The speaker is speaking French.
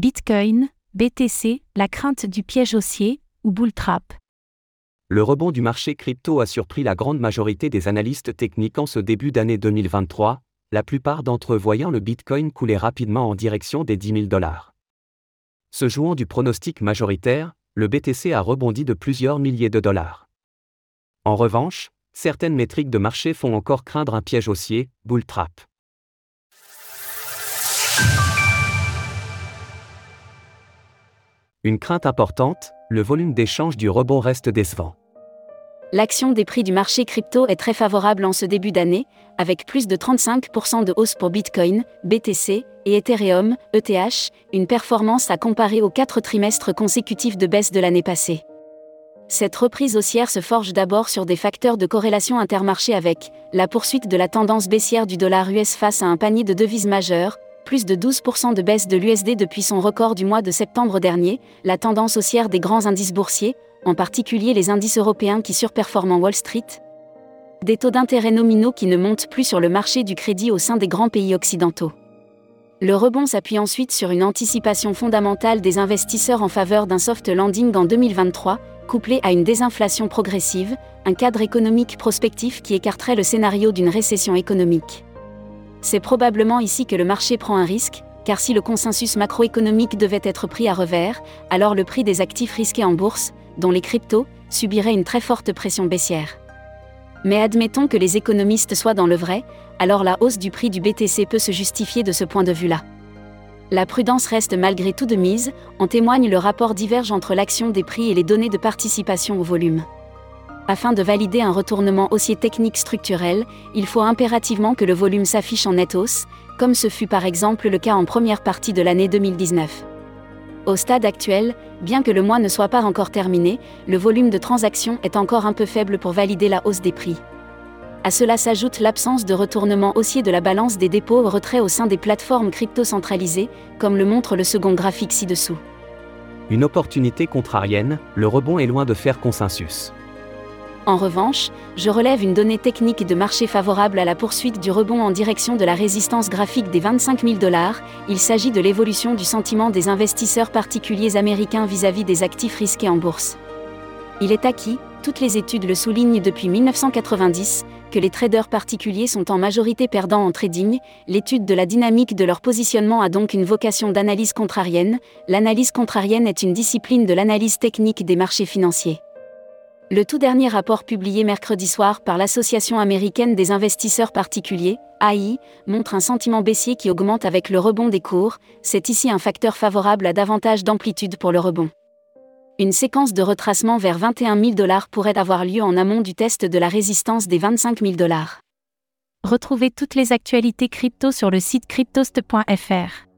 Bitcoin, BTC, la crainte du piège haussier, ou bull trap. Le rebond du marché crypto a surpris la grande majorité des analystes techniques en ce début d'année 2023, la plupart d'entre eux voyant le Bitcoin couler rapidement en direction des 10 000 dollars. Se jouant du pronostic majoritaire, le BTC a rebondi de plusieurs milliers de dollars. En revanche, certaines métriques de marché font encore craindre un piège haussier, bull trap. Une crainte importante, le volume d'échange du rebond reste décevant. L'action des prix du marché crypto est très favorable en ce début d'année, avec plus de 35% de hausse pour Bitcoin, BTC et Ethereum, ETH, une performance à comparer aux quatre trimestres consécutifs de baisse de l'année passée. Cette reprise haussière se forge d'abord sur des facteurs de corrélation intermarché avec la poursuite de la tendance baissière du dollar US face à un panier de devises majeures, plus de 12% de baisse de l'USD depuis son record du mois de septembre dernier, la tendance haussière des grands indices boursiers, en particulier les indices européens qui surperforment en Wall Street, des taux d'intérêt nominaux qui ne montent plus sur le marché du crédit au sein des grands pays occidentaux. Le rebond s'appuie ensuite sur une anticipation fondamentale des investisseurs en faveur d'un soft landing en 2023, couplé à une désinflation progressive, un cadre économique prospectif qui écarterait le scénario d'une récession économique. C'est probablement ici que le marché prend un risque, car si le consensus macroéconomique devait être pris à revers, alors le prix des actifs risqués en bourse, dont les cryptos, subirait une très forte pression baissière. Mais admettons que les économistes soient dans le vrai, alors la hausse du prix du BTC peut se justifier de ce point de vue-là. La prudence reste malgré tout de mise, en témoigne le rapport diverge entre l'action des prix et les données de participation au volume afin de valider un retournement haussier technique structurel, il faut impérativement que le volume s'affiche en net hausse, comme ce fut par exemple le cas en première partie de l'année 2019. Au stade actuel, bien que le mois ne soit pas encore terminé, le volume de transactions est encore un peu faible pour valider la hausse des prix. À cela s'ajoute l'absence de retournement haussier de la balance des dépôts au retrait au sein des plateformes crypto centralisées, comme le montre le second graphique ci-dessous. Une opportunité contrarienne, le rebond est loin de faire consensus. En revanche, je relève une donnée technique de marché favorable à la poursuite du rebond en direction de la résistance graphique des 25 000 dollars. Il s'agit de l'évolution du sentiment des investisseurs particuliers américains vis-à-vis des actifs risqués en bourse. Il est acquis, toutes les études le soulignent depuis 1990, que les traders particuliers sont en majorité perdants en trading, l'étude de la dynamique de leur positionnement a donc une vocation d'analyse contrarienne, l'analyse contrarienne est une discipline de l'analyse technique des marchés financiers. Le tout dernier rapport publié mercredi soir par l'Association américaine des investisseurs particuliers, AI, montre un sentiment baissier qui augmente avec le rebond des cours, c'est ici un facteur favorable à davantage d'amplitude pour le rebond. Une séquence de retracement vers 21 000 dollars pourrait avoir lieu en amont du test de la résistance des 25 000 dollars. Retrouvez toutes les actualités crypto sur le site cryptost.fr.